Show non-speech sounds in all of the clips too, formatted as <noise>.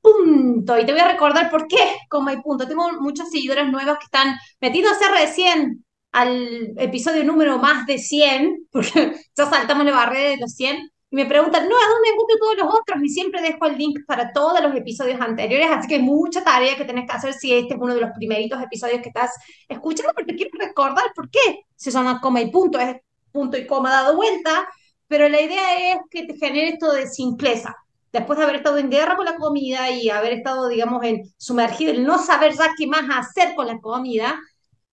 punto. Y te voy a recordar por qué coma y punto. Tengo muchos seguidores nuevos que están metiéndose recién al episodio número más de 100, <laughs> porque ya saltamos la barrera de los 100. Y me preguntan, no, ¿a dónde encuentro todos los otros? Y siempre dejo el link para todos los episodios anteriores, así que hay mucha tarea que tenés que hacer si este es uno de los primeritos episodios que estás escuchando, porque quiero recordar por qué se llama coma y punto, es punto y coma dado vuelta, pero la idea es que te genere esto de simpleza. Después de haber estado en guerra con la comida y haber estado, digamos, en sumergido, el no saber ya qué más hacer con la comida,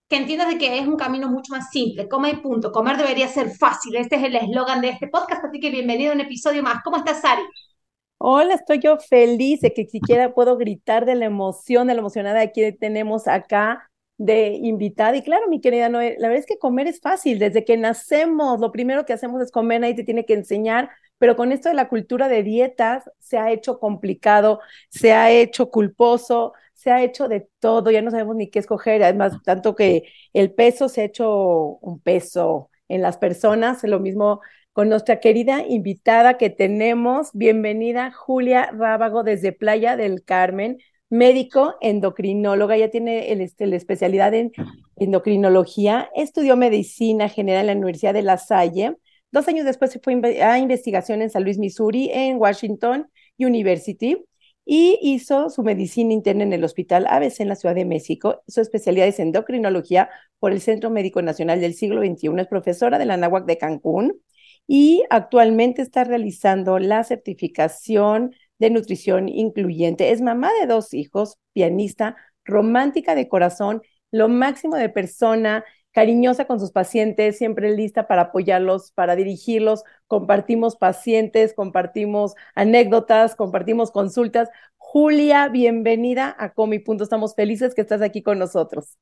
que entiendas de que es un camino mucho más simple, coma y punto. Comer debería ser fácil. Este es el eslogan de este podcast, así que bienvenido a un episodio más. ¿Cómo estás, Sari? Hola, estoy yo feliz de que siquiera puedo gritar de la emoción, de la emocionada que tenemos acá de invitada. Y claro, mi querida Noé, la verdad es que comer es fácil. Desde que nacemos, lo primero que hacemos es comer, nadie te tiene que enseñar, pero con esto de la cultura de dietas se ha hecho complicado, se ha hecho culposo, se ha hecho de todo, ya no sabemos ni qué escoger, además, tanto que el peso se ha hecho un peso en las personas, lo mismo con nuestra querida invitada que tenemos, bienvenida Julia Rábago desde Playa del Carmen, médico endocrinóloga, ya tiene el, este, la especialidad en endocrinología, estudió medicina general en la Universidad de La Salle, dos años después se fue a investigación en San Luis, Missouri, en Washington University, y hizo su medicina interna en el Hospital ABC en la Ciudad de México. Su especialidad es endocrinología por el Centro Médico Nacional del Siglo XXI. Es profesora de la NAHUAC de Cancún y actualmente está realizando la certificación de nutrición incluyente. Es mamá de dos hijos, pianista, romántica de corazón, lo máximo de persona, cariñosa con sus pacientes, siempre lista para apoyarlos, para dirigirlos. Compartimos pacientes, compartimos anécdotas, compartimos consultas. Julia, bienvenida a Comi Punto. Estamos felices que estás aquí con nosotros.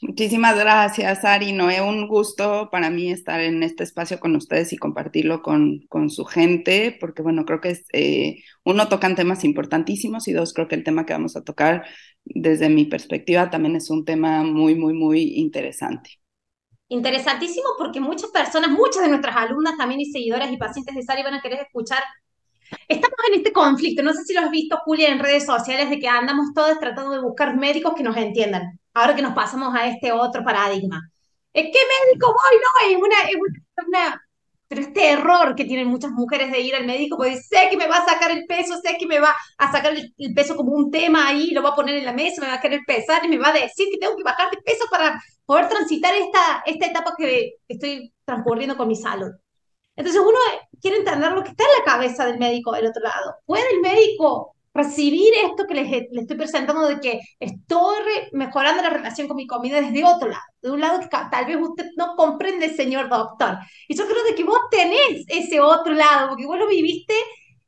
Muchísimas gracias, Ari. Noé, un gusto para mí estar en este espacio con ustedes y compartirlo con, con su gente, porque bueno, creo que es, eh, uno tocan temas importantísimos y dos, creo que el tema que vamos a tocar desde mi perspectiva también es un tema muy, muy, muy interesante. Interesantísimo porque muchas personas, muchas de nuestras alumnas también y seguidoras y pacientes de Sari van a querer escuchar Estamos en este conflicto, no sé si lo has visto, Julia, en redes sociales, de que andamos todos tratando de buscar médicos que nos entiendan, ahora que nos pasamos a este otro paradigma. ¿Qué médico voy? No, es una, es una, pero este error que tienen muchas mujeres de ir al médico, porque sé que me va a sacar el peso, sé que me va a sacar el, peso como un tema ahí, lo va a poner en la mesa, me va a querer pesar y me va a decir que tengo que bajar de peso para poder transitar esta, esta etapa que estoy transcurriendo con mi salud. Entonces uno quiere entender lo que está en la cabeza del médico del otro lado. ¿Puede el médico recibir esto que le estoy presentando de que estoy mejorando la relación con mi comida desde otro lado? De un lado que tal vez usted no comprende, señor doctor. Y yo creo de que vos tenés ese otro lado, porque vos lo viviste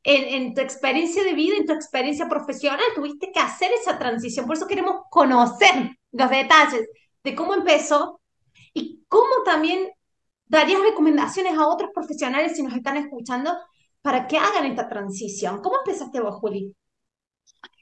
en, en, tu experiencia de vida, en tu experiencia profesional, tuviste que hacer esa transición. Por eso queremos conocer los detalles de cómo empezó y cómo también darías recomendaciones a otros profesionales si nos están escuchando para que hagan esta transición? ¿Cómo empezaste vos, Juli?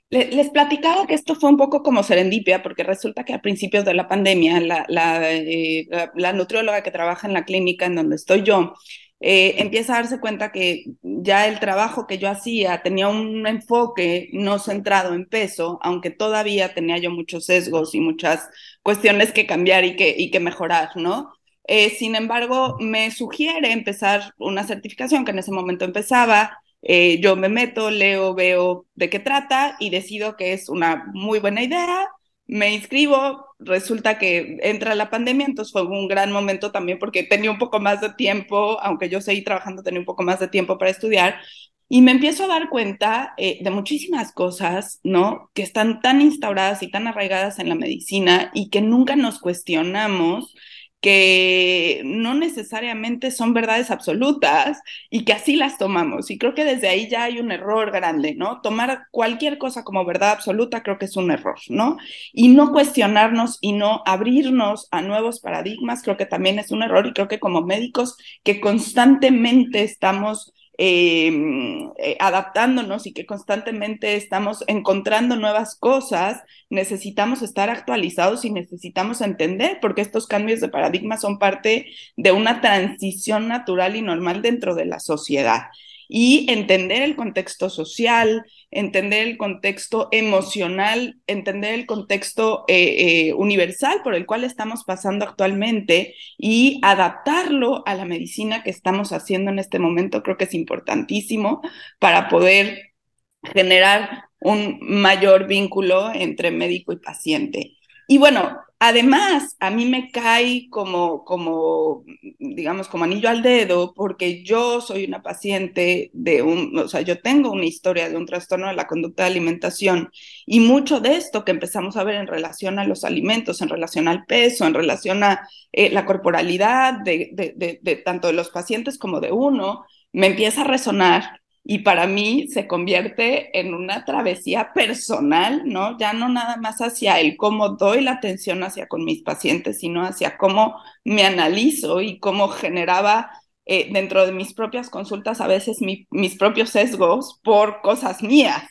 Les platicaba que esto fue un poco como serendipia, porque resulta que a principios de la pandemia, eh, la, nutrióloga que trabaja en la clínica en donde estoy yo, eh, empieza a darse cuenta que ya el trabajo que yo hacía tenía un enfoque no centrado en peso, aunque todavía tenía yo muchos sesgos y muchas cuestiones que cambiar y que, y que mejorar, ¿no? Eh, sin embargo, me sugiere empezar una certificación que en ese momento empezaba. Eh, yo me meto, leo, veo de qué trata y decido que es una muy buena idea. Me inscribo, resulta que entra la pandemia, entonces fue un gran momento también porque tenía un poco más de tiempo, aunque yo seguí trabajando, tenía un poco más de tiempo para estudiar. Y me empiezo a dar cuenta eh, de muchísimas cosas, ¿no? Que están tan instauradas y tan arraigadas en la medicina y que nunca nos cuestionamos que no necesariamente son verdades absolutas y que así las tomamos. Y creo que desde ahí ya hay un error grande, ¿no? Tomar cualquier cosa como verdad absoluta creo que es un error, ¿no? Y no cuestionarnos y no abrirnos a nuevos paradigmas creo que también es un error y creo que como médicos que constantemente estamos Em, eh, adaptándonos y que constantemente estamos encontrando nuevas cosas, necesitamos estar actualizados y necesitamos entender, porque estos cambios de paradigma son parte de una transición natural y normal dentro de la sociedad. Y entender el contexto social, entender el contexto emocional, entender el contexto eh, eh, universal por el cual estamos pasando actualmente y adaptarlo a la medicina que estamos haciendo en este momento, creo que es importantísimo para poder generar un mayor vínculo entre médico y paciente. Y bueno, además, a mí me cae como, como, digamos, como anillo al dedo, porque yo soy una paciente de un, o sea, yo tengo una historia de un trastorno de la conducta de alimentación y mucho de esto que empezamos a ver en relación a los alimentos, en relación al peso, en relación a eh, la corporalidad de, de, de tanto de los pacientes como de uno, me empieza a resonar y para mí se convierte en una travesía personal, ¿no? Ya no nada más hacia el cómo doy la atención hacia con mis pacientes, sino hacia cómo me analizo y cómo generaba eh, dentro de mis propias consultas a veces mis propios sesgos por cosas mías.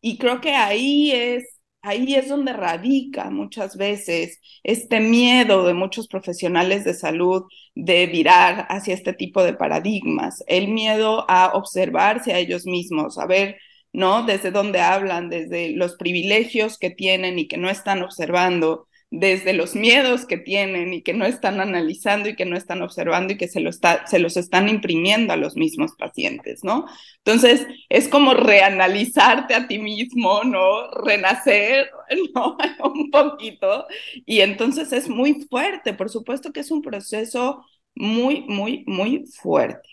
Y creo que ahí es ahí es donde radica muchas veces este miedo de muchos profesionales de salud de virar hacia este tipo de paradigmas, el miedo a observarse a ellos mismos, a ver, ¿no? Desde dónde hablan, desde los privilegios que tienen y que no están observando, desde los miedos que tienen y que no están analizando y que no están observando y que se, lo está, se los están imprimiendo a los mismos pacientes, ¿no? Entonces, es como reanalizarte a ti mismo, ¿no? Renacer, <laughs> ¿no? Un poquito. Y entonces es muy fuerte, por supuesto que es un proceso muy, muy, muy fuerte.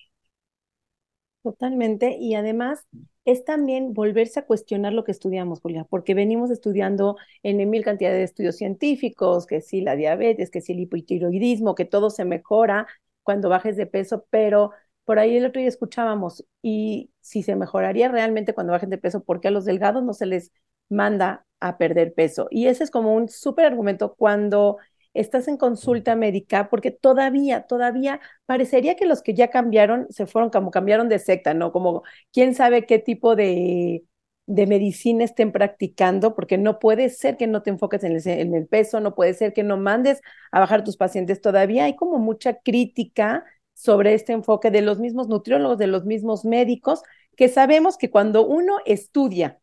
Totalmente. Y además, es también volverse a cuestionar lo que estudiamos, Julia, porque venimos estudiando en mil cantidad de estudios científicos, que sí la diabetes, que sí el hipotiroidismo, que todo se mejora cuando bajes de peso, pero por ahí el otro día escuchábamos, y si se mejoraría realmente cuando bajen de peso, ¿por qué a los delgados no se les manda a perder peso? Y ese es como un súper argumento cuando estás en consulta médica, porque todavía, todavía parecería que los que ya cambiaron se fueron como cambiaron de secta, ¿no? Como quién sabe qué tipo de, de medicina estén practicando, porque no puede ser que no te enfoques en el, en el peso, no puede ser que no mandes a bajar tus pacientes. Todavía hay como mucha crítica sobre este enfoque de los mismos nutriólogos, de los mismos médicos, que sabemos que cuando uno estudia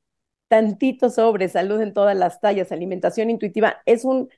tantito sobre salud en todas las tallas, alimentación intuitiva, es un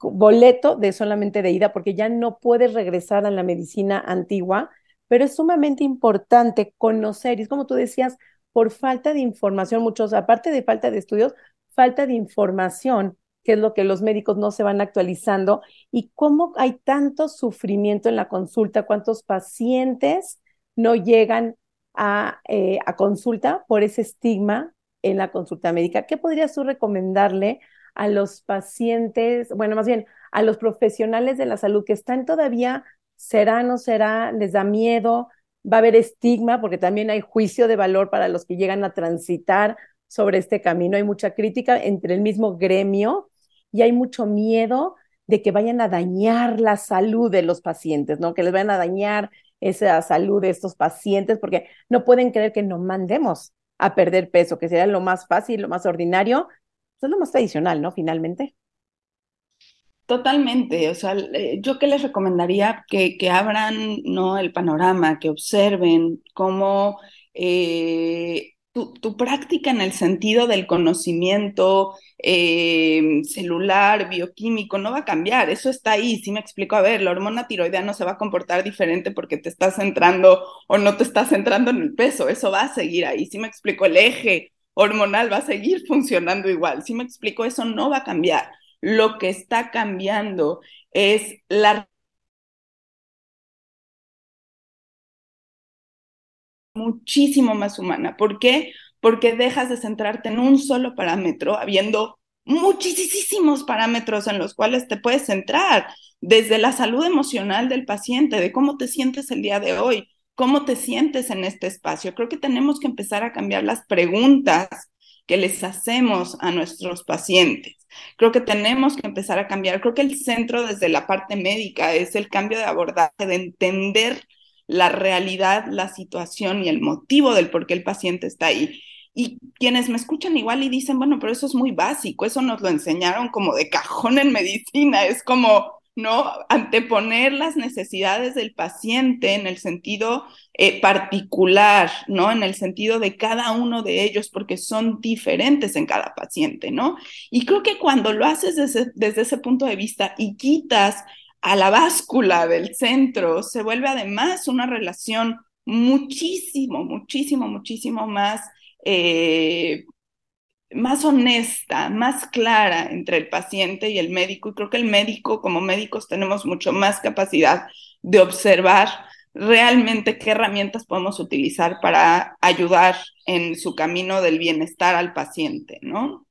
boleto de solamente de ida, porque ya no puedes regresar a la medicina antigua, pero es sumamente importante conocer, y es como tú decías, por falta de información, muchos, aparte de falta de estudios, falta de información, que es lo que los médicos no se van actualizando, y cómo hay tanto sufrimiento en la consulta, cuántos pacientes no llegan a, eh, a consulta por ese estigma en la consulta médica. ¿Qué podrías tú recomendarle a los pacientes, bueno, más bien a los profesionales de la salud que están todavía, será, no será, les da miedo, va a haber estigma, porque también hay juicio de valor para los que llegan a transitar sobre este camino, hay mucha crítica entre el mismo gremio y hay mucho miedo de que vayan a dañar la salud de los pacientes, ¿no? Que les vayan a dañar esa salud de estos pacientes, porque no pueden creer que no mandemos a perder peso, que sería lo más fácil, lo más ordinario, es lo más tradicional, ¿no? Finalmente. Totalmente, o sea, yo que les recomendaría que, que abran ¿no? el panorama, que observen cómo eh, tu, tu, práctica en el sentido del conocimiento eh, celular, bioquímico, no va a cambiar, eso está ahí, sí me explico, a ver, la hormona tiroidea no se va a comportar diferente porque te estás centrando o no te estás centrando en el peso, eso va a seguir ahí, sí me explico, el eje hormonal va a seguir <laughs> funcionando igual. Si me explico, eso no va a cambiar. Lo que está cambiando es la muchísimo más humana. ¿Por qué? Porque dejas de centrarte en un solo parámetro, habiendo muchísimos parámetros en los cuales te puedes centrar, desde la salud emocional del paciente, de cómo te sientes el día de hoy, cómo te sientes en este espacio. Creo que tenemos que empezar a cambiar las preguntas que les hacemos a nuestros pacientes. Creo que tenemos que empezar a cambiar. Creo que el centro desde la parte médica es el cambio de abordaje, de entender la realidad, la situación y el motivo del por qué el paciente está ahí. Y quienes me escuchan igual y dicen, bueno, pero eso es muy básico, eso nos lo enseñaron como de cajón en medicina, es como, ¿no? Anteponer las necesidades del paciente en el sentido eh, particular, ¿no? En el sentido de cada uno de ellos, porque son diferentes en cada paciente, ¿no? Y creo que cuando lo haces desde, desde ese punto de vista y quitas a la báscula del centro, se vuelve además una relación muchísimo, muchísimo, muchísimo más eh, más honesta, más clara entre el paciente y el médico. Y creo que el médico, como médicos, tenemos mucho más capacidad de observar realmente qué herramientas podemos utilizar para ayudar en su camino del bienestar al paciente, ¿no?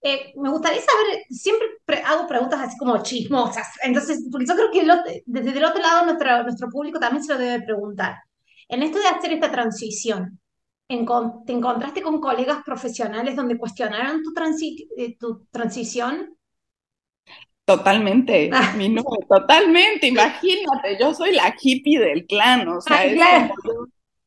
Eh, me gustaría saber, siempre hago preguntas así como chismosas, entonces, porque yo creo que desde el otro lado nuestro, nuestro público también se lo debe preguntar. En esto de hacer esta transición, ¿Te encontraste con colegas profesionales donde cuestionaron tu, eh, tu transición? Totalmente, ah. mi no, totalmente, imagínate, yo soy la hippie del clan, o sea, ah,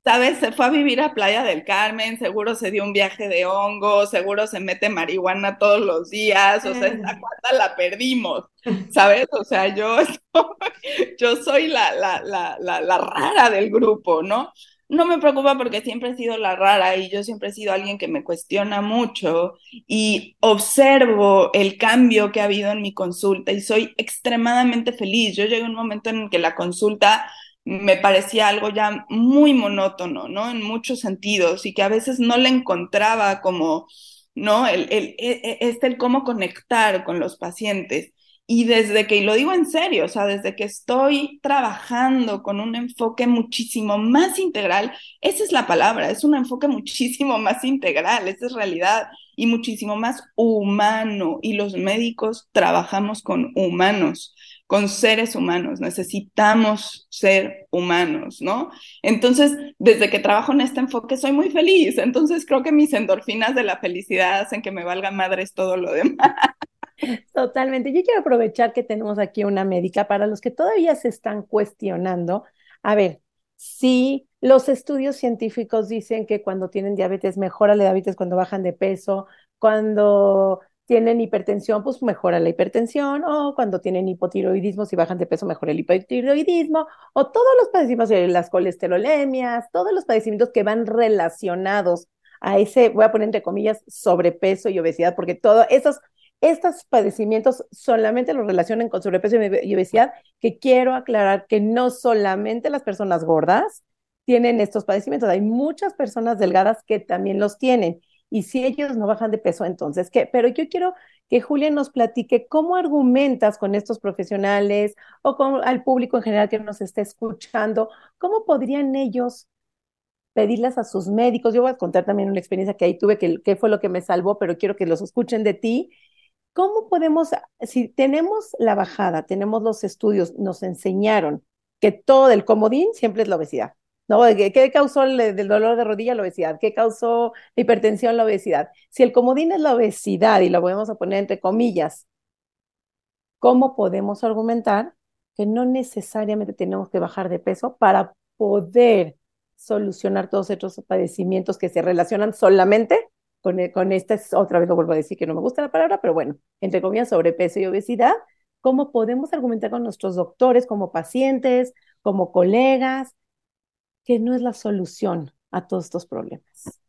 ¿sabes? Se fue a vivir a Playa del Carmen, seguro se dio un viaje de hongo, seguro se mete marihuana todos los días, o sea, esta cuarta la perdimos, ¿sabes? O sea, yo, <laughs> yo soy la, la, la, la, rara del grupo, ¿no? No me preocupa porque siempre he sido la rara y yo siempre he sido alguien que me cuestiona mucho y observo el cambio que ha habido en mi consulta y soy extremadamente feliz. Yo llegué a un momento en el que la consulta me parecía algo ya muy monótono, ¿no? En muchos sentidos y que a veces no le encontraba como, ¿no? El, e, e, este, el cómo conectar con los pacientes. Y desde que, y lo digo en serio, o sea, desde que estoy trabajando con un enfoque muchísimo más integral, esa es la palabra, es un enfoque <laughs> muchísimo más integral, esa es realidad, y muchísimo más humano. Y los médicos trabajamos con humanos, con seres humanos, necesitamos ser humanos, ¿no? Entonces, desde que trabajo en este enfoque, soy muy feliz. Entonces, creo que mis endorfinas de la felicidad hacen que me valga madres todo lo demás. Totalmente. Yo quiero aprovechar que tenemos aquí una médica para los que todavía se están cuestionando. A ver, si los estudios científicos dicen que cuando tienen diabetes mejora la diabetes cuando bajan de peso, cuando tienen hipertensión, pues mejora la hipertensión, o cuando tienen hipotiroidismo, si bajan de peso, mejora el hipotiroidismo, o todos los padecimientos de las colesterolemias, todos los padecimientos que van relacionados a ese, voy a poner entre comillas, sobrepeso y obesidad, porque todos esos estos padecimientos solamente los relacionan con sobrepeso y obesidad, que quiero aclarar que no solamente las personas gordas tienen estos padecimientos, hay muchas personas delgadas que también los tienen. Y si ellos no bajan de peso, entonces, ¿qué? Pero yo quiero que Julia nos platique cómo argumentas con estos profesionales o con al público en general que nos está escuchando, cómo podrían ellos pedirles a sus médicos. Yo voy a contar también una experiencia que ahí tuve, que, que fue lo que me salvó, pero quiero que los escuchen de ti ¿Cómo podemos, si tenemos la bajada, tenemos los estudios, nos enseñaron que todo el comodín siempre es la obesidad? ¿No? ¿Qué causó el, dolor de rodilla? La obesidad. ¿Qué causó la hipertensión? La obesidad. Si el comodín es la obesidad y lo podemos a poner entre comillas, ¿cómo podemos argumentar que no necesariamente tenemos que bajar de peso para poder solucionar todos estos padecimientos que se relacionan solamente con, con esta, otra vez lo vuelvo a decir que no me gusta la palabra, pero bueno, entre comillas, sobrepeso y obesidad, ¿cómo podemos argumentar con nuestros doctores, como pacientes, como colegas, que no es la solución a todos estos problemas?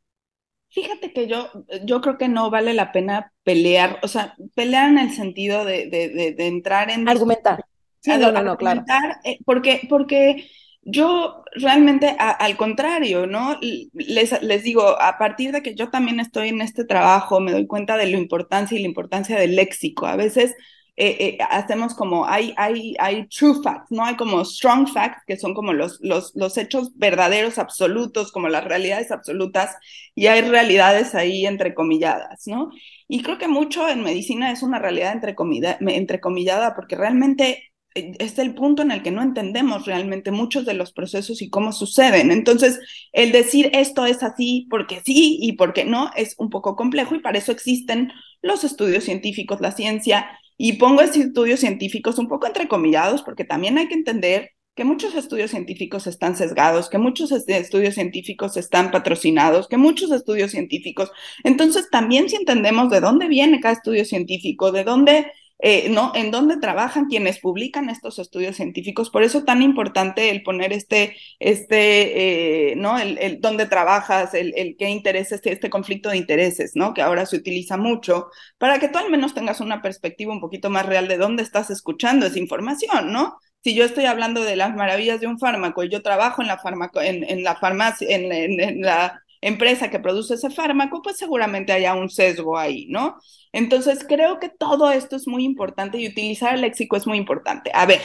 Fíjate que yo, yo creo que no vale la pena pelear, o sea, pelear en el sentido de, de, de, entrar en... Argumentar. Sí, no, no, no, claro. Eh, porque, porque yo realmente, al contrario, ¿no? Les, les, digo, a partir de que yo también estoy en este trabajo, me doy cuenta de la importancia y la importancia del léxico. A veces eh, eh, hacemos como, hay, hay, hay true facts, ¿no? Hay como strong facts, que son como los, los, los hechos verdaderos, absolutos, como las realidades absolutas, y hay realidades ahí entrecomilladas, ¿no? Y creo que mucho en medicina es una realidad entrecomillada, porque realmente es el punto en el que no entendemos realmente muchos de los procesos y cómo suceden. Entonces, el decir esto es así porque sí y porque no es un poco complejo y para eso existen los estudios científicos, la ciencia. Y pongo estos estudios científicos un poco entrecomillados porque también hay que entender que muchos estudios científicos están sesgados, que muchos estudios científicos están patrocinados, que muchos estudios científicos. Entonces, también si entendemos de dónde viene cada estudio científico, de dónde eh, ¿no? En dónde trabajan quienes publican estos estudios científicos. Por eso tan importante el poner este, este, eh, ¿no? El, el, dónde trabajas, el, el qué intereses, este, conflicto de intereses, ¿no? Que ahora se utiliza mucho, para que tú al menos tengas una perspectiva un poquito más real de dónde estás escuchando esa información, ¿no? si yo estoy hablando de las maravillas de un fármaco y yo trabajo en la, farmaco, en, la farmacia, en, en, la empresa que produce ese fármaco, pues seguramente haya un sesgo ahí, ¿no? Entonces, creo que todo esto es muy importante y utilizar el léxico es muy importante. A ver,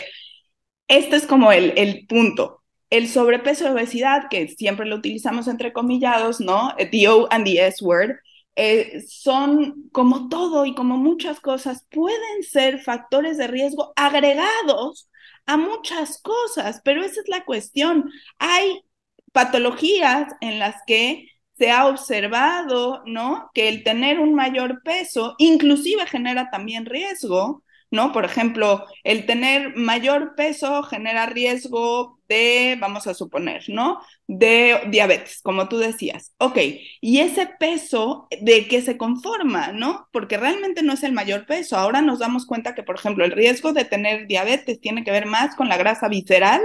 este es como el, el punto. El sobrepeso y obesidad, que siempre lo utilizamos entre comillados, ¿no? The O and the S word, eh, son como todo y como muchas cosas, pueden ser factores de riesgo agregados a muchas cosas, pero esa es la cuestión. Hay patologías en las que se ha observado, ¿no? Que el tener un mayor peso inclusive genera también riesgo, ¿no? Por ejemplo, el tener mayor peso genera riesgo de, vamos a suponer, ¿no? De diabetes, como tú decías. Ok, y ese peso, ¿de qué se conforma, ¿no? Porque realmente no es el mayor peso. Ahora nos damos cuenta que, por ejemplo, el riesgo de tener diabetes tiene que ver más con la grasa visceral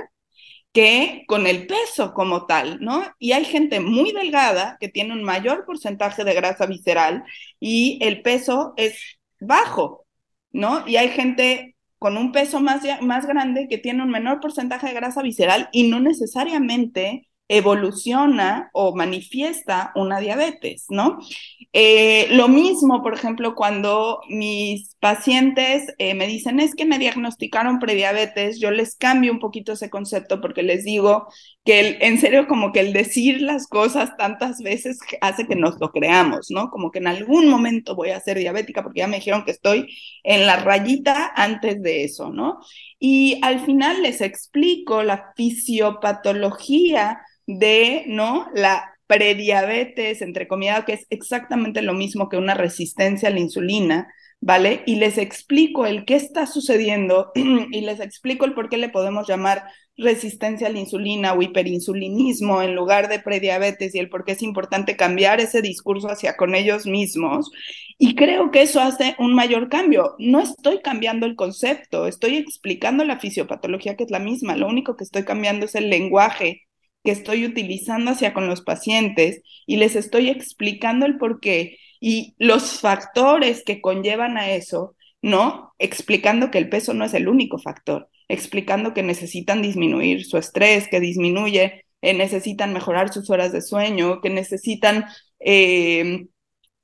que con el peso como tal, ¿no? Y hay gente muy delgada que tiene un mayor porcentaje de grasa visceral y el peso es bajo, ¿no? Y hay gente con un peso más, más grande que tiene un menor porcentaje de grasa visceral y no necesariamente evoluciona o manifiesta una diabetes, ¿no? Eh, lo mismo, por ejemplo, cuando mis pacientes eh, me dicen es que me diagnosticaron prediabetes, yo les cambio un poquito ese concepto porque les digo que el, en serio como que el decir las cosas tantas veces hace que nos lo creamos, ¿no? Como que en algún momento voy a ser diabética porque ya me dijeron que estoy en la rayita antes de eso, ¿no? Y al final les explico la fisiopatología de, ¿no? La prediabetes, entre comillas, que es exactamente lo mismo que una resistencia a la insulina, ¿vale? Y les explico el qué está sucediendo <clears throat> y les explico el por qué le podemos llamar resistencia a la insulina o hiperinsulinismo en lugar de prediabetes y el por qué es importante cambiar ese discurso hacia con ellos mismos. Y creo que eso hace un mayor cambio. No estoy cambiando el concepto, estoy explicando la fisiopatología que es la misma, lo único que estoy cambiando es el lenguaje que estoy utilizando hacia con los pacientes y les estoy explicando el por qué y los factores que conllevan a eso, ¿no? Explicando que el peso no es el único factor, explicando que necesitan disminuir su estrés, que disminuye, eh, necesitan mejorar sus horas de sueño, que necesitan eh,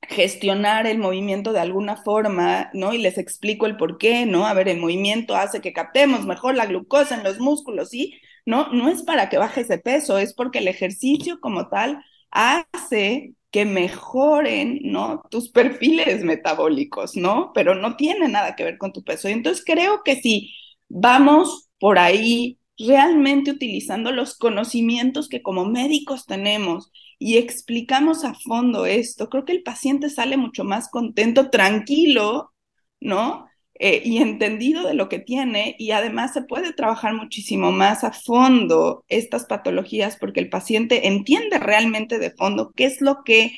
gestionar el movimiento de alguna forma, ¿no? Y les explico el por qué, ¿no? A ver, el movimiento hace que captemos mejor la glucosa en los músculos, ¿sí? No, no es para que bajes de peso, es porque el ejercicio como tal hace que mejoren, ¿no? Tus perfiles metabólicos, ¿no? Pero no tiene nada que ver con tu peso. Y entonces creo que si vamos por ahí realmente utilizando los conocimientos que como médicos tenemos y explicamos a fondo esto, creo que el paciente sale mucho más contento, tranquilo, ¿no? eh, y entendido de lo que tiene y además se puede trabajar muchísimo más a fondo estas patologías porque el paciente entiende realmente de fondo qué es lo que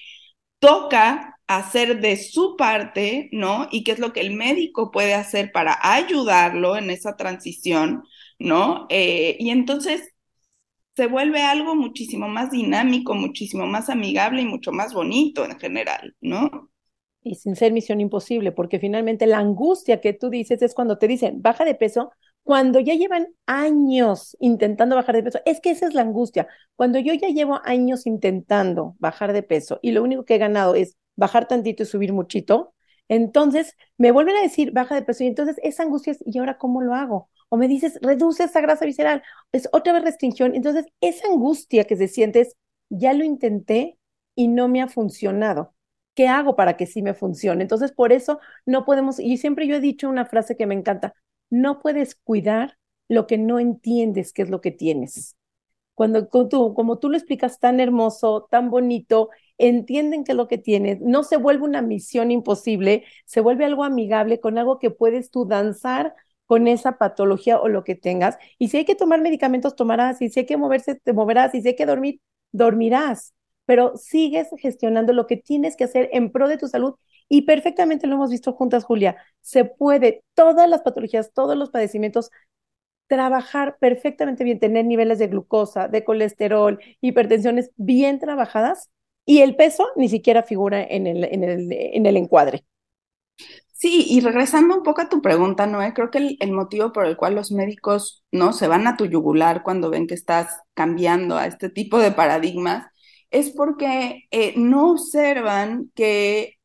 toca hacer de su parte, ¿no? Y qué es lo que el médico puede hacer para ayudarlo en esa transición, ¿no? Eh, y entonces se vuelve algo muchísimo más dinámico, muchísimo más amigable y mucho más bonito en general, ¿no? y sin ser misión imposible, porque finalmente la angustia que tú dices es cuando te dicen baja de peso, cuando ya llevan años intentando bajar de peso, es que esa es la angustia. Cuando yo ya llevo años intentando bajar de peso y lo único que he ganado es bajar tantito y subir muchito, Entonces, me vuelven a decir baja de peso y entonces esa angustia es, ¿y ahora cómo lo hago? O me dices, reduce esa grasa visceral, es otra vez restricción. Entonces, esa angustia que se siente es, ya lo intenté y no me ha funcionado. ¿Qué hago para que sí me funcione? Entonces, por eso no podemos, y siempre yo he dicho una frase que me encanta, no puedes cuidar lo que no entiendes que es lo que tienes. Cuando como tú lo explicas tan hermoso, tan bonito, entienden que lo que tienes, no se vuelve una misión imposible, se vuelve algo amigable con algo que puedes tú danzar con esa patología o lo que tengas. Y si hay que tomar medicamentos, tomarás. Y si hay que moverse, te moverás. Y si hay que dormir, dormirás. Pero sigues gestionando lo que tienes que hacer en pro de tu salud. Y perfectamente lo hemos visto juntas, Julia. Se puede, todas las patologías, todos los padecimientos, trabajar perfectamente bien, tener niveles de glucosa, de colesterol, hipertensiones bien trabajadas y el peso ni siquiera figura en el, en el, en el encuadre. Sí, y regresando un poco a tu pregunta, Noé, creo que el, motivo por el cual los médicos no se van a tu yugular cuando ven que estás cambiando a este tipo de paradigmas es porque eh, no observan que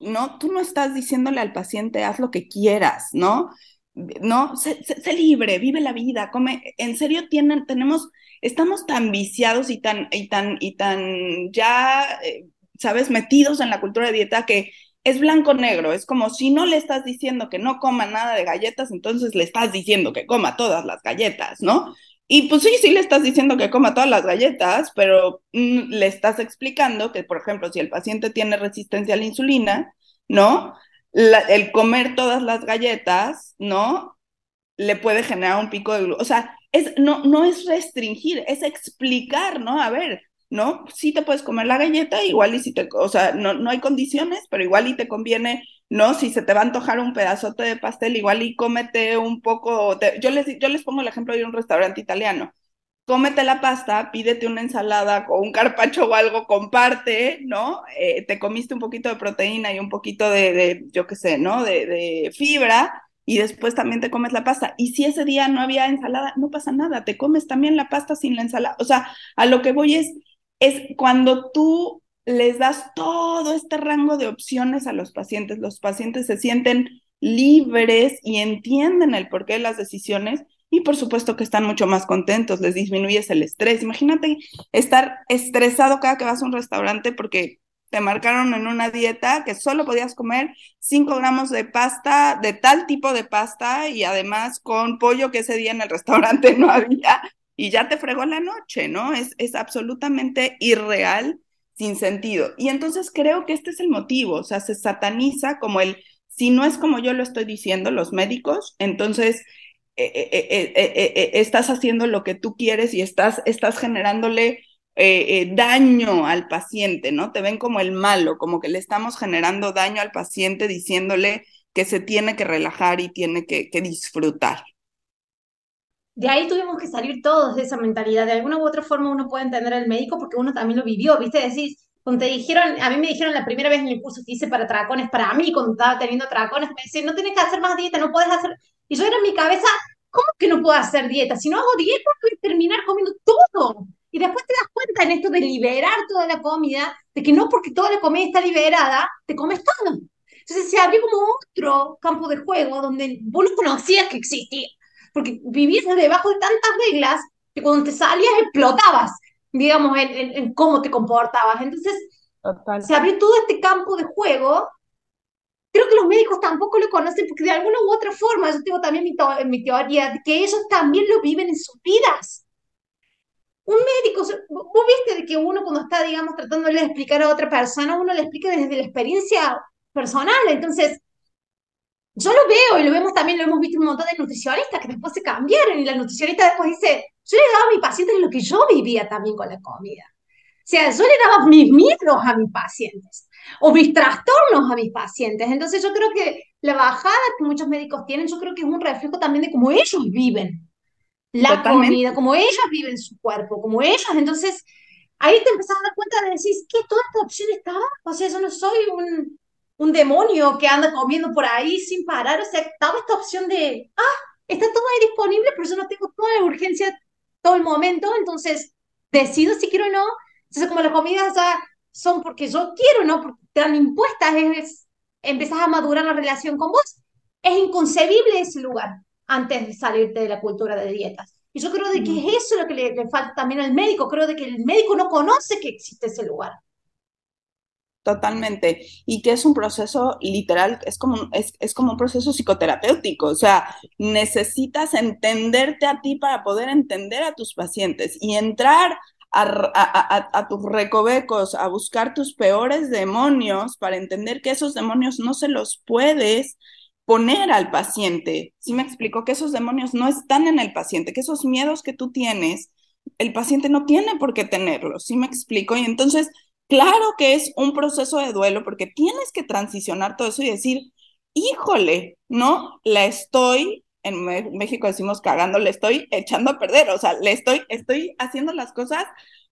no, tú no estás diciéndole al paciente haz lo que quieras, ¿no? No, sé, libre, vive la vida, come. En serio, tienen, tenemos, estamos tan viciados y tan, y tan, y tan ya, eh, sabes, metidos en la cultura de dieta que es blanco-negro, es como si no le estás diciendo que no coma nada de galletas, entonces le estás diciendo que coma todas las galletas, ¿no? Y pues sí, sí le estás diciendo que coma todas las galletas, pero mm, le estás explicando que, por ejemplo, si el paciente tiene resistencia a la insulina, ¿no? el comer todas las galletas, ¿no? Le puede generar un pico de glucosa. O sea, no, no es restringir, es explicar, ¿no? A ver, ¿no? Sí te puedes comer la galleta, igual y si te, o sea, no, no hay condiciones, pero igual y te conviene, ¿no? Si se te va a antojar un pedazote de pastel, igual y cómete un poco, yo, les, yo les pongo el ejemplo de un restaurante italiano. Cómete la pasta, pídete una ensalada o un carpacho o algo, comparte, ¿no? Eh, te comiste un poquito de proteína y un poquito de, yo qué sé, ¿no? De fibra, y después también te comes la pasta. Y si ese día no había ensalada, no pasa nada, te comes también la pasta sin la ensalada. O sea, a lo que voy es, es cuando tú les das todo este rango de opciones a los pacientes, los pacientes se sienten libres y entienden el porqué de las decisiones y por supuesto que están mucho más contentos, les disminuyes el estrés. Imagínate estar estresado cada que vas a un restaurante porque te marcaron en una dieta que solo podías comer 5 gramos de pasta, de tal tipo de pasta y además con pollo que ese día en el <laughs> restaurante no había y ya te fregó la noche, ¿no? Es, es absolutamente irreal, sin sentido. Y entonces creo que este es el motivo, o sea, se sataniza como el, si no es como yo lo estoy diciendo, los médicos, entonces eh, eh, eh, estás haciendo lo que tú quieres y estás, estás generándole daño al paciente, ¿no? Te ven como el malo, como que le estamos generando daño al paciente diciéndole que se tiene que relajar y tiene que, que disfrutar de ahí tuvimos que salir todos de esa mentalidad. De alguna u otra forma uno puede entender al médico porque uno también lo vivió, ¿viste? Decís, cuando te dijeron, a mí me dijeron la primera vez en el curso que hice para tracones, para mí cuando estaba teniendo tracones, me decían, no tienes que hacer más dieta, no puedes hacer... Y yo era en mi cabeza, ¿cómo que no puedo hacer dieta? Si no hago dieta, voy a terminar comiendo todo. Y después te das cuenta en esto de liberar toda la comida, de que no porque toda la comida está liberada, te comes todo. Entonces se abrió como otro campo de juego donde vos no conocías que existía porque vivías debajo de tantas reglas que cuando te salías explotabas, digamos, en, cómo te comportabas. Entonces, se abrió todo este campo de juego. Creo que los médicos tampoco lo conocen porque de alguna u otra forma, yo tengo también mi, mi teoría, de que ellos también lo viven en sus vidas. Un médico, vos viste de que uno cuando está, digamos, tratando de explicar a otra persona, uno le explica desde la experiencia personal. Entonces, yo lo veo y lo vemos también, lo hemos visto un montón de nutricionistas que después se cambiaron y la nutricionista después dice, yo le daba a mis pacientes lo que yo vivía también con la comida. O sea, yo le daba mis miedos a mis pacientes o mis trastornos a mis pacientes. Entonces yo creo que la bajada que muchos médicos tienen, yo creo que es un reflejo también de cómo ellos viven la comida, cómo ellos viven su cuerpo, como ellos. Entonces ahí te empezás a dar cuenta de decir, ¿qué toda esta opción está? O sea, yo no soy un, un demonio que anda comiendo por ahí sin parar. O sea, estaba esta opción de, ah, está todo ahí disponible, pero yo no tengo toda la urgencia todo el momento, entonces decido si quiero o no. Entonces, como las comidas ya son porque yo quiero, ¿no? Porque están impuestas, es, empezás a madurar la relación con vos. Es inconcebible ese lugar antes de salirte de la cultura de dietas. Y yo creo de que es eso lo que le, le falta también al médico. Creo de que el médico no conoce que existe ese lugar. Totalmente. Y que es un proceso literal, es como, es, es, como un proceso psicoterapéutico. O sea, necesitas entenderte a ti para poder entender a tus pacientes y entrar a, a, a, tus recovecos, a buscar tus peores demonios para entender que esos demonios no se los puedes poner al paciente. ¿Sí me explico? Que esos demonios no están en el paciente, que esos miedos que tú tienes, el paciente no tiene por qué tenerlos. ¿Sí me explico? Y entonces Claro que es un proceso de duelo porque tienes que transicionar todo eso y decir, híjole, ¿no? La estoy, en México decimos cagando, le estoy echando a perder, o sea, le estoy, estoy haciendo las cosas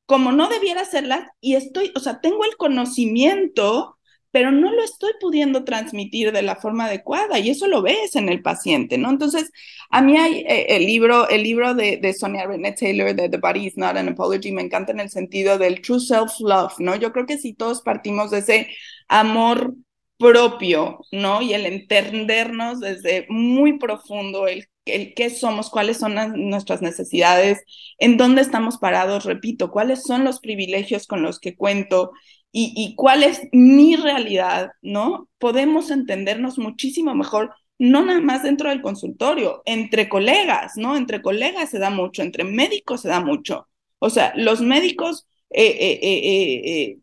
como no debiera hacerlas y estoy, o sea, tengo el conocimiento pero no lo estoy pudiendo transmitir de la forma adecuada y eso lo ves en el paciente, ¿no? Entonces, a mí hay eh, el libro, el libro de, de Sonia Renee Taylor de The Body is Not an Apology, me encanta en el sentido del true self-love, ¿no? Yo creo que si todos partimos de ese amor propio, ¿no? Y el entendernos desde muy profundo, el, el qué somos, cuáles son nuestras necesidades, en dónde estamos parados, repito, cuáles son los privilegios con los que cuento y, cuál es mi realidad, ¿no? Podemos entendernos muchísimo mejor, no nada más dentro del consultorio, entre colegas, ¿no? Entre colegas se da mucho, entre médicos se da mucho. O sea, los médicos eh, eh, eh,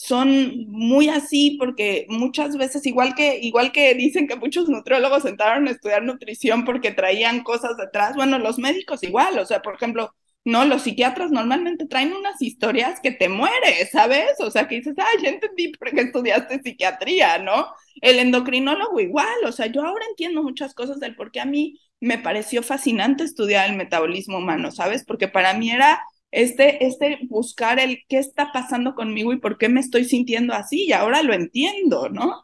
son muy así porque muchas veces, igual que, igual que dicen que muchos nutriólogos sentaron a estudiar nutrición porque traían cosas detrás, bueno, los médicos igual, o sea, por ejemplo, no, los psiquiatras normalmente traen unas historias que te mueres, ¿sabes? O sea, que dices, ay, ya entendí por qué estudiaste psiquiatría, ¿no? El endocrinólogo igual, o sea, yo ahora entiendo muchas cosas del por qué a mí me pareció fascinante estudiar el metabolismo humano, ¿sabes? Porque para mí era este, este buscar el qué está pasando conmigo y por qué me estoy sintiendo así, y ahora lo entiendo, ¿no?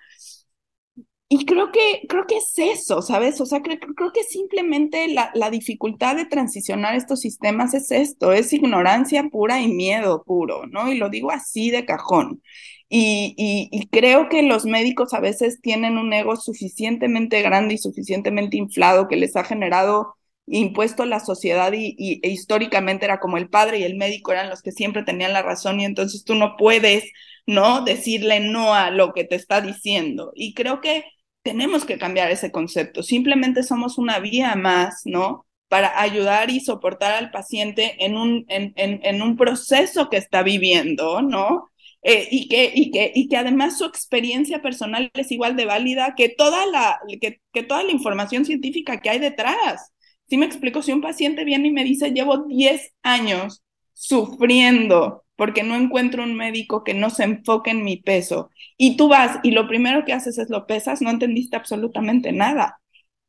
Y creo que, creo que es eso, ¿sabes? O sea, creo, creo que simplemente la, la, dificultad de transicionar estos sistemas es esto, es ignorancia pura y miedo puro, ¿no? Y lo digo así de cajón. Y, y, y creo que los médicos a veces tienen un ego suficientemente grande y suficientemente inflado que les ha generado impuesto la sociedad y, e históricamente era como el padre y el médico eran los que siempre tenían la razón y entonces tú no puedes, ¿no? Decirle no a lo que te está diciendo. Y creo que tenemos que cambiar ese concepto. Simplemente somos una vía más, ¿no? Para ayudar y soportar al paciente en un, en, en, en un proceso que está viviendo, ¿no? Eh, y, que, y, que, y que además su experiencia personal es igual de válida que toda la, que, que toda la información científica que hay detrás. Si me explico, si un paciente viene y me dice, llevo 10 años sufriendo porque no encuentro un médico que no se enfoque en mi peso. Y tú vas y lo primero que haces es lo pesas, no entendiste absolutamente nada.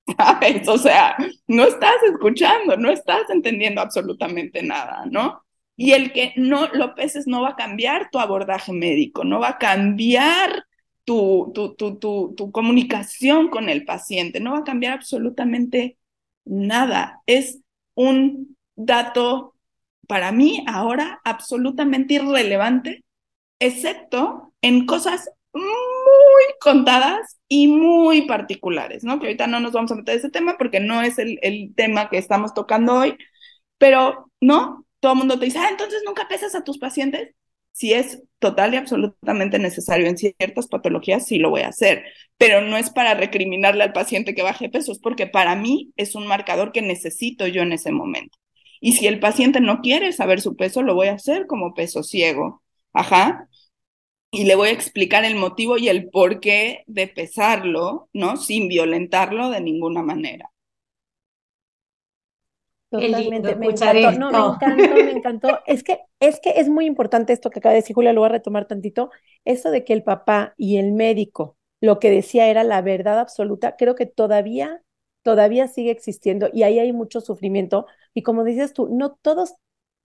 <laughs> ¿Sabes? O sea, no estás escuchando, no estás entendiendo absolutamente nada, ¿no? Y el que no lo peses no va a cambiar tu abordaje médico, no va a cambiar tu, tu, tu, tu, tu comunicación con el paciente, no va a cambiar absolutamente nada. Es un dato para mí ahora absolutamente irrelevante, excepto en cosas muy contadas y muy particulares, ¿no? Que ahorita no nos vamos a meter en ese tema porque no es el, el tema que estamos tocando hoy, pero, ¿no? Todo el mundo te dice, ah, entonces nunca pesas a tus pacientes. Si es total y absolutamente necesario en ciertas patologías, sí lo voy a hacer, pero no es para recriminarle al paciente que baje peso, es porque para mí es un marcador que necesito yo en ese momento. Y si el paciente no quiere saber su peso, lo voy a hacer como peso ciego. Ajá. Y le voy a explicar el motivo y el porqué de pesarlo, ¿no? Sin violentarlo de ninguna manera. Totalmente, me encantó, no, me encantó, me <laughs> encantó. Es que, es que es muy importante esto que acaba de decir Julia, lo voy a retomar tantito, eso de que el papá y el médico lo que decía era la verdad absoluta, creo que todavía todavía sigue existiendo y ahí hay mucho sufrimiento. Y como dices tú, no todos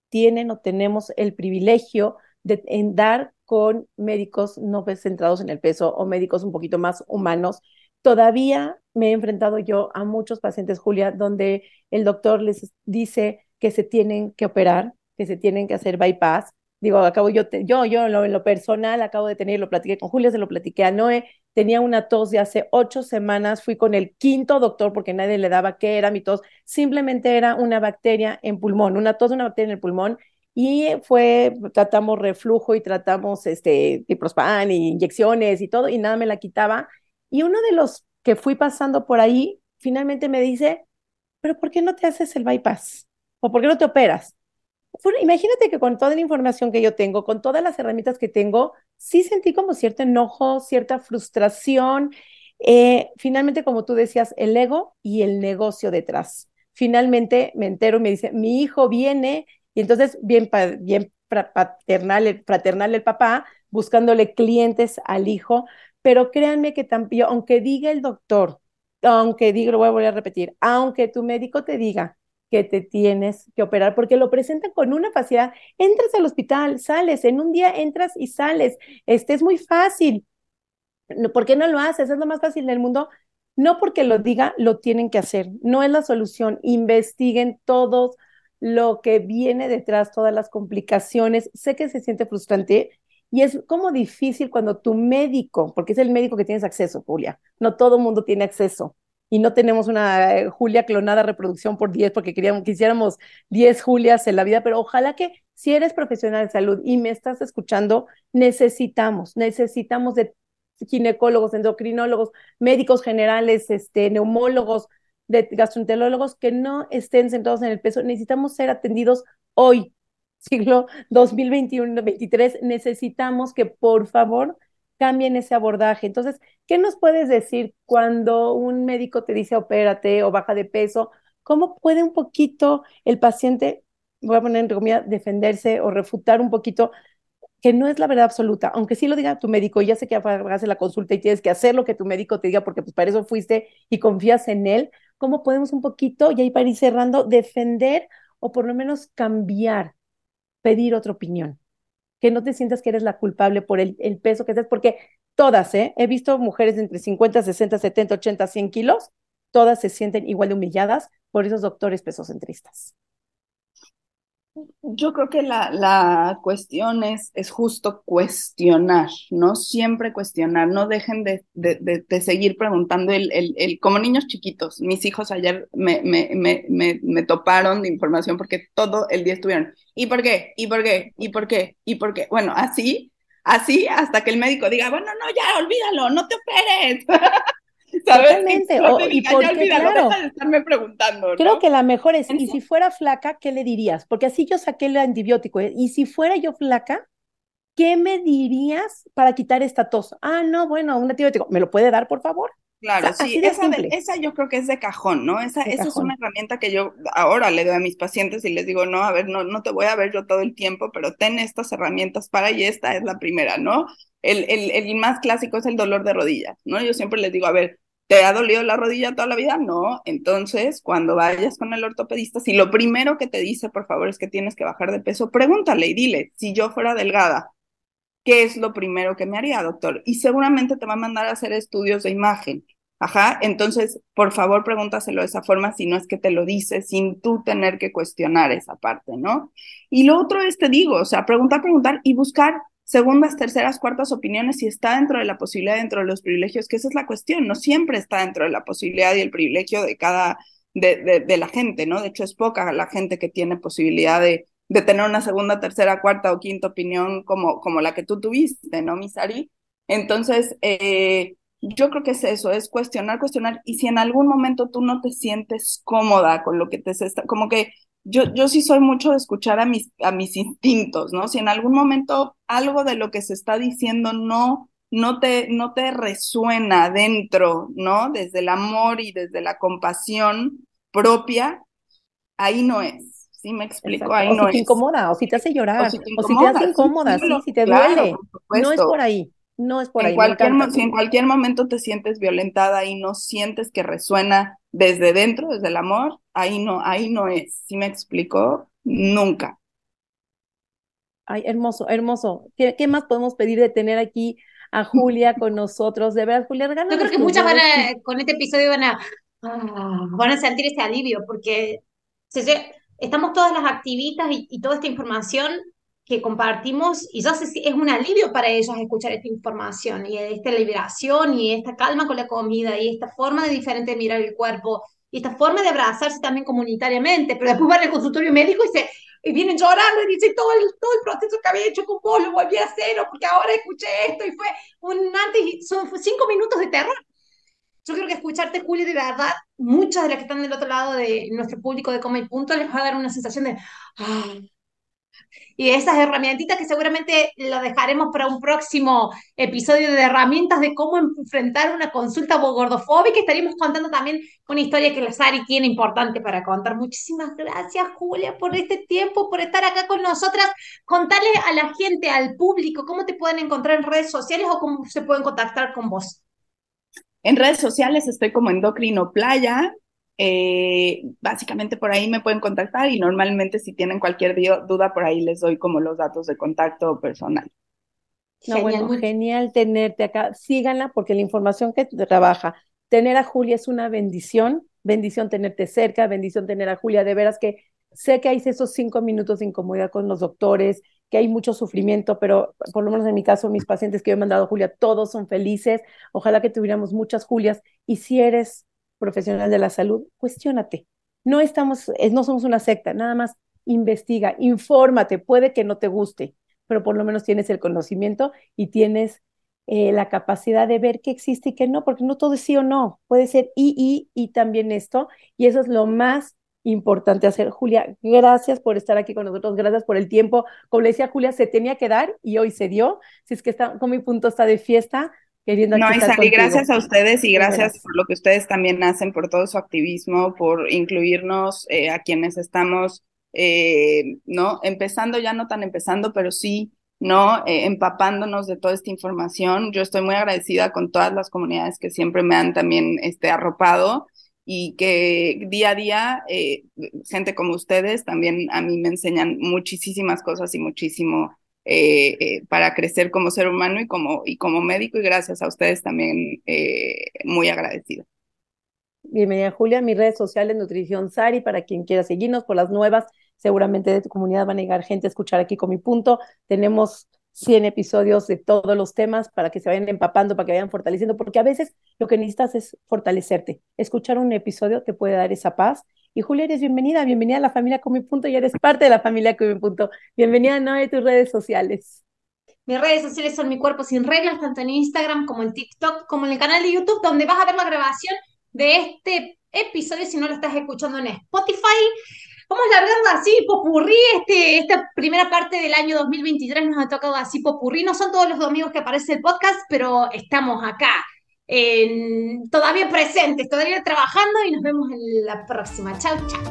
tienen o tenemos el privilegio de en dar con médicos no centrados en el peso o médicos un poquito más humanos. Todavía me he enfrentado yo a muchos pacientes, Julia, donde el doctor les dice que se tienen que operar, que se tienen que hacer bypass, digo, acabo yo, yo, yo lo, en lo, personal acabo de tener, lo platiqué con Julia, se lo platiqué a Noé, tenía una tos de hace ocho semanas, fui con el quinto doctor porque nadie le daba qué era mi tos, simplemente era una bacteria en pulmón, una tos, una bacteria en el pulmón, y fue, tratamos reflujo y tratamos este, diprospan y inyecciones y todo, y nada me la quitaba. Y uno de los que fui pasando por ahí, finalmente me dice, pero ¿por qué no te haces el bypass? ¿O por qué no te operas? imagínate que con toda la información que yo tengo, con todas las herramientas que tengo, sí sentí como cierto enojo, cierta frustración. Eh, finalmente, como tú decías, el ego y el negocio detrás. Finalmente me entero y me dice, mi hijo viene, y entonces bien, bien paternal, fraternal el papá, buscándole clientes al hijo, pero créanme que también, aunque diga el doctor, aunque diga, lo voy a volver a repetir, aunque tu médico te diga que te tienes que operar, porque lo presentan con una facilidad. Entras al hospital, sales, en un día entras y sales. Este es muy fácil. ¿Por qué no lo haces? Es lo más fácil del mundo. No porque lo diga, lo tienen que hacer. No es la solución. Investiguen todo lo que viene detrás, todas las complicaciones. Sé que se siente frustrante y es como difícil cuando tu médico, porque es el médico que tienes acceso, Julia, no todo el mundo tiene acceso. Y no tenemos una eh, Julia clonada reproducción por 10 porque queríamos, quisiéramos 10 Julias en la vida, pero ojalá que si eres profesional de salud y me estás escuchando, necesitamos, necesitamos de ginecólogos, endocrinólogos, médicos generales, este, neumólogos, de gastroenterólogos que no estén sentados en el peso. Necesitamos ser atendidos hoy, siglo 2021-2023. Necesitamos que por favor cambien ese abordaje. Entonces, ¿qué nos puedes decir cuando un médico te dice opérate o baja de peso? ¿Cómo puede un poquito el paciente, voy a poner entre comillas, defenderse o refutar un poquito que no es la verdad absoluta, aunque sí lo diga tu médico, ya sé que hace la consulta y tienes que hacer lo que tu médico te diga porque pues para eso fuiste y confías en él, ¿cómo podemos un poquito, y ahí para ir cerrando, defender o por lo menos cambiar, pedir otra opinión? que no te sientas que eres la culpable por el, peso que estés, porque todas, ¿eh? He visto mujeres entre 50, 60, 70, 80, 100 kilos, todas se sienten igual de humilladas por esos doctores pesocentristas. Yo creo que la, la cuestión es, es justo cuestionar, ¿no? Siempre cuestionar, no dejen de, de, de, seguir preguntando el, el, el, como niños chiquitos. Mis hijos ayer me, me, me, me, toparon de información porque todo el día estuvieron, ¿y por qué? ¿Y por qué? ¿Y por qué? ¿Y por qué? Bueno, así, así hasta que el médico diga, bueno, no, ya, olvídalo, no te operes. <laughs> Totalmente. y porque, claro, de estarme preguntando. Creo que la mejor es, ¿y si fuera flaca, qué le dirías? Porque así yo saqué el antibiótico. ¿eh? ¿Y si fuera yo flaca, qué me dirías para quitar esta tos? Ah, no, bueno, un antibiótico. ¿Me lo puede dar, por favor? Claro, sí, esa, esa, yo creo que es de cajón, ¿no? Esa, esa es una herramienta que yo ahora le doy a mis pacientes y les digo, no, a ver, no, no te voy a ver yo todo el tiempo, pero ten estas herramientas para y esta es la primera, ¿no? El, el, el más clásico es el dolor de rodillas, ¿no? Yo siempre les digo, a ver, ¿Te ha dolido la rodilla toda la vida? No. Entonces, cuando vayas con el ortopedista, si lo primero que te dice, por favor, es que tienes que bajar de peso, pregúntale y dile, si yo fuera delgada, ¿qué es lo primero que me haría, doctor? Y seguramente te va a mandar a hacer estudios de imagen. Ajá, entonces, por favor, pregúntaselo de esa forma, si no es que te lo dice, sin tú tener que cuestionar esa parte, ¿no? Y lo otro es, te digo, o sea, preguntar, preguntar y buscar segundas, terceras, cuartas opiniones si está dentro de la posibilidad, dentro de los privilegios, que esa es la cuestión, no siempre está dentro de la posibilidad y el privilegio de cada, de, de, la gente, ¿no? De hecho, es poca la gente que tiene posibilidad de, de tener una segunda, tercera, cuarta o quinta opinión como, como la que tú tuviste, ¿no, Misari? Entonces, eh, yo creo que es eso, es cuestionar, cuestionar, y si en algún momento tú no te sientes cómoda con lo que te está, como que yo, yo sí soy mucho de escuchar a mis, a mis instintos, ¿no? Si en algún momento algo de lo que se está diciendo no, no, te, no te resuena dentro, ¿no? Desde el amor y desde la compasión propia, ahí no es. ¿Sí me explico? Ahí o no si te incomoda, o si te hace llorar, o si te, hace incómoda, sí, si te duele. No es por ahí. No es por en ahí. Cualquier, si en cualquier momento te sientes violentada y no sientes que resuena desde dentro, desde el amor, ahí no, ahí no es. ¿Sí me explicó? Nunca. Ay, hermoso, hermoso. ¿Qué, ¿Qué, más podemos pedir de tener aquí a Julia con nosotros? De verdad, Julia, Yo creo que muchas van a, con este episodio van a, ah, van a sentir ese alivio, porque estamos todas las activistas y, y toda esta información que compartimos y yo sé si es un alivio para ellos escuchar esta información y esta liberación y esta calma con la comida y esta forma de diferente mirar el cuerpo y esta forma de abrazarse también comunitariamente, pero después van al consultorio médico y se y vienen llorando y dicen todo el, todo el proceso que había hecho con vos lo volví a hacer porque ahora escuché esto y fue un antes y son cinco minutos de terror. Yo creo que escucharte, Julio, de verdad, muchas de las que están del otro lado de nuestro público de Coma y Punto les va a dar una sensación de, ah, y esas herramientitas que seguramente lo dejaremos para un próximo episodio de herramientas de cómo enfrentar una consulta gordofóbica. Estaríamos contando también una historia que la Sari tiene importante para contar. Muchísimas gracias, Julia, por este tiempo, por estar acá con nosotras. Contarle a la gente, al público, cómo te pueden encontrar en redes sociales o cómo se pueden contactar con vos. En redes sociales estoy como Endocrino Playa, eh, básicamente por ahí me pueden contactar y normalmente si tienen cualquier duda por ahí les doy como los datos de contacto personal. No, genial, bueno, genial tenerte acá. Síganla porque la información que trabaja, tener a Julia es una bendición, bendición tenerte cerca, bendición tener a Julia, de veras que sé que hay esos cinco minutos de incomodidad con los doctores, que hay mucho sufrimiento, pero por lo menos en mi caso, mis pacientes que yo he mandado a Julia, todos son felices. Ojalá que tuviéramos muchas Julias. Y si eres profesional de la salud, cuestiónate. No estamos, no somos una secta, nada más investiga, infórmate, puede que no te guste, pero por lo menos tienes el conocimiento y tienes eh, la capacidad de ver qué existe y qué no, porque no todo es sí o no, puede ser y, y, y también esto, y eso es lo más importante hacer. Julia, gracias por estar aquí con nosotros, gracias por el tiempo. Como le decía Julia, se tenía que dar y hoy se dio. Si es que está, con mi punto está de fiesta, queriendo No, Isali, gracias a ustedes y gracias por lo que ustedes también hacen, por todo su activismo, por incluirnos eh, a quienes estamos, eh, ¿no? Empezando, ya no tan empezando, pero sí, ¿no? Eh, empapándonos de toda esta información. Yo estoy muy agradecida con todas las comunidades que siempre me han también este, arropado y que día a día, gente como ustedes también a mí me enseñan muchísimas cosas y muchísimo eh, eh, para crecer como ser humano y como, y como médico y gracias a ustedes también eh, muy agradecido. Bienvenida Julia, mis redes sociales Nutrición Sari, para quien quiera seguirnos por las nuevas, seguramente de tu comunidad van a llegar gente a escuchar aquí con mi punto. Tenemos 100 episodios de todos los temas para que se vayan empapando, para que vayan fortaleciendo, porque a veces lo que necesitas es fortalecerte. Escuchar un episodio te puede dar esa paz y Julia, eres bienvenida, bienvenida a la familia con mi punto y eres parte de la familia con mi punto. Bienvenida ¿no? a tus redes sociales. Mis redes sociales son Mi Cuerpo Sin Reglas, tanto en Instagram como en TikTok, como en el canal de YouTube, donde vas a ver la grabación de este episodio si no lo estás escuchando en Spotify. Vamos largando así, popurrí, este, esta primera parte del año 2023 nos ha tocado así popurrí. No son todos los domingos que aparece el podcast, pero estamos acá todavía presentes, todavía trabajando y nos vemos en la próxima. Chau, chau.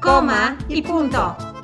Coma y punto.